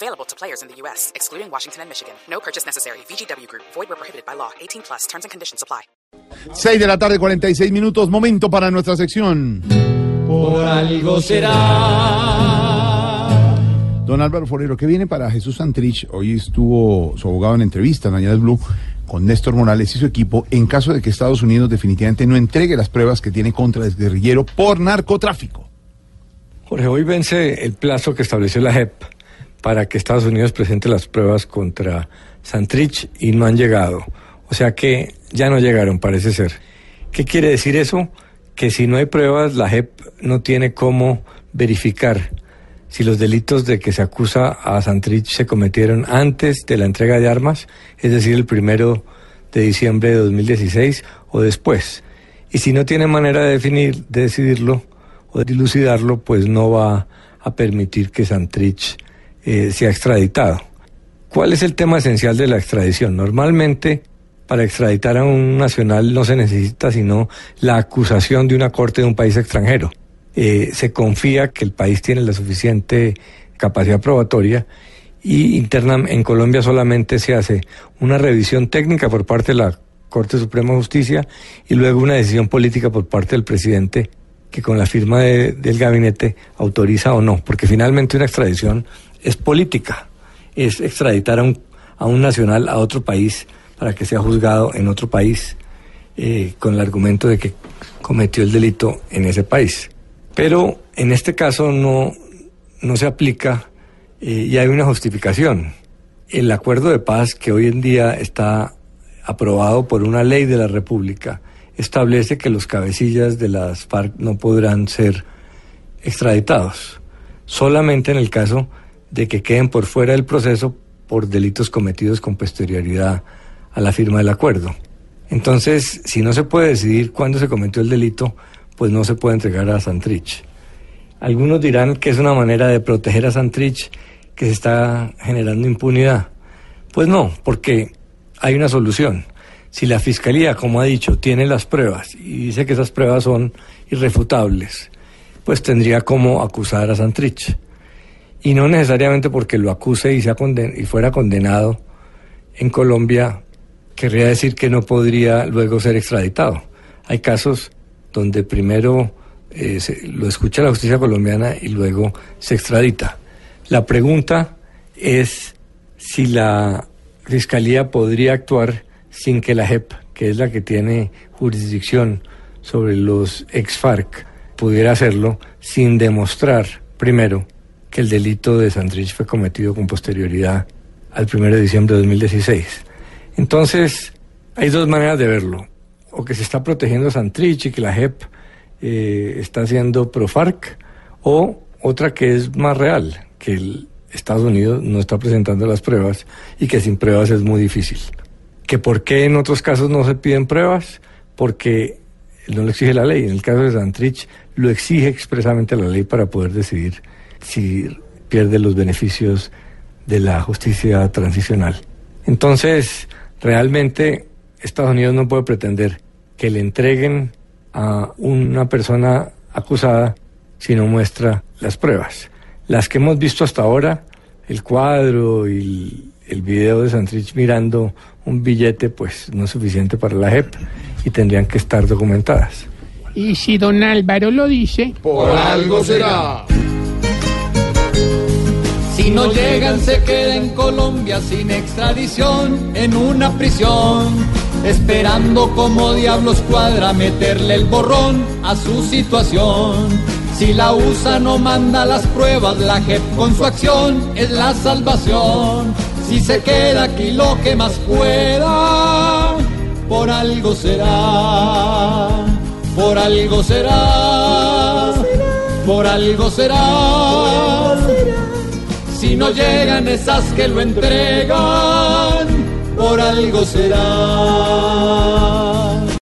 Available to players in the U.S., excluding Washington and Michigan. No purchase necessary. VGW Group. Void where prohibited by law. 18 plus. Terms and conditions apply. 6 de la tarde, 46 minutos. Momento para nuestra sección. Por algo será. Don Álvaro Forero, ¿qué viene para Jesús Santrich? Hoy estuvo su abogado en entrevista en Añades Blue con Néstor Morales y su equipo en caso de que Estados Unidos definitivamente no entregue las pruebas que tiene contra el guerrillero por narcotráfico. Jorge, hoy vence el plazo que estableció la JEP para que Estados Unidos presente las pruebas contra Santrich y no han llegado. O sea que ya no llegaron, parece ser. ¿Qué quiere decir eso? Que si no hay pruebas, la JEP no tiene cómo verificar si los delitos de que se acusa a Santrich se cometieron antes de la entrega de armas, es decir, el primero de diciembre de 2016 o después. Y si no tiene manera de definir, de decidirlo o de dilucidarlo, pues no va a permitir que Santrich eh, sea extraditado. ¿Cuál es el tema esencial de la extradición? Normalmente, para extraditar a un nacional no se necesita sino la acusación de una corte de un país extranjero. Eh, se confía que el país tiene la suficiente capacidad probatoria y interna, en Colombia solamente se hace una revisión técnica por parte de la Corte Suprema de Justicia y luego una decisión política por parte del presidente que con la firma de, del gabinete autoriza o no, porque finalmente una extradición es política, es extraditar a un, a un nacional a otro país para que sea juzgado en otro país eh, con el argumento de que cometió el delito en ese país. Pero en este caso no, no se aplica eh, y hay una justificación. El acuerdo de paz que hoy en día está aprobado por una ley de la República establece que los cabecillas de las FARC no podrán ser extraditados, solamente en el caso de que queden por fuera del proceso por delitos cometidos con posterioridad a la firma del acuerdo. Entonces, si no se puede decidir cuándo se cometió el delito, pues no se puede entregar a Santrich. Algunos dirán que es una manera de proteger a Santrich que se está generando impunidad. Pues no, porque hay una solución. Si la Fiscalía, como ha dicho, tiene las pruebas y dice que esas pruebas son irrefutables, pues tendría como acusar a Santrich. Y no necesariamente porque lo acuse y, sea y fuera condenado en Colombia, querría decir que no podría luego ser extraditado. Hay casos donde primero eh, se, lo escucha la justicia colombiana y luego se extradita. La pregunta es si la Fiscalía podría actuar sin que la JEP, que es la que tiene jurisdicción sobre los ex-FARC, pudiera hacerlo sin demostrar, primero, que el delito de Sandrich fue cometido con posterioridad al 1 de diciembre de 2016. Entonces, hay dos maneras de verlo o que se está protegiendo a Santrich y que la JEP eh, está haciendo pro-FARC, o otra que es más real, que el Estados Unidos no está presentando las pruebas y que sin pruebas es muy difícil. ¿Que por qué en otros casos no se piden pruebas? Porque no lo exige la ley. En el caso de Santrich lo exige expresamente la ley para poder decidir si pierde los beneficios de la justicia transicional. Entonces, realmente Estados Unidos no puede pretender que le entreguen a una persona acusada si no muestra las pruebas. Las que hemos visto hasta ahora, el cuadro y el, video de Santrich mirando un billete, pues no es suficiente para la JEP y tendrían que estar documentadas. Y si don Álvaro lo dice, por algo será. Si no llegan, se queda en Colombia sin extradición, en una prisión, esperando como diablos cuadra meterle el borrón a su situación. Si la USA no manda las pruebas, la JEP con su acción es la salvación. Si se queda aquí lo que más pueda, por algo será, por algo será, por algo será. No llegan esas que lo entregan, por algo será.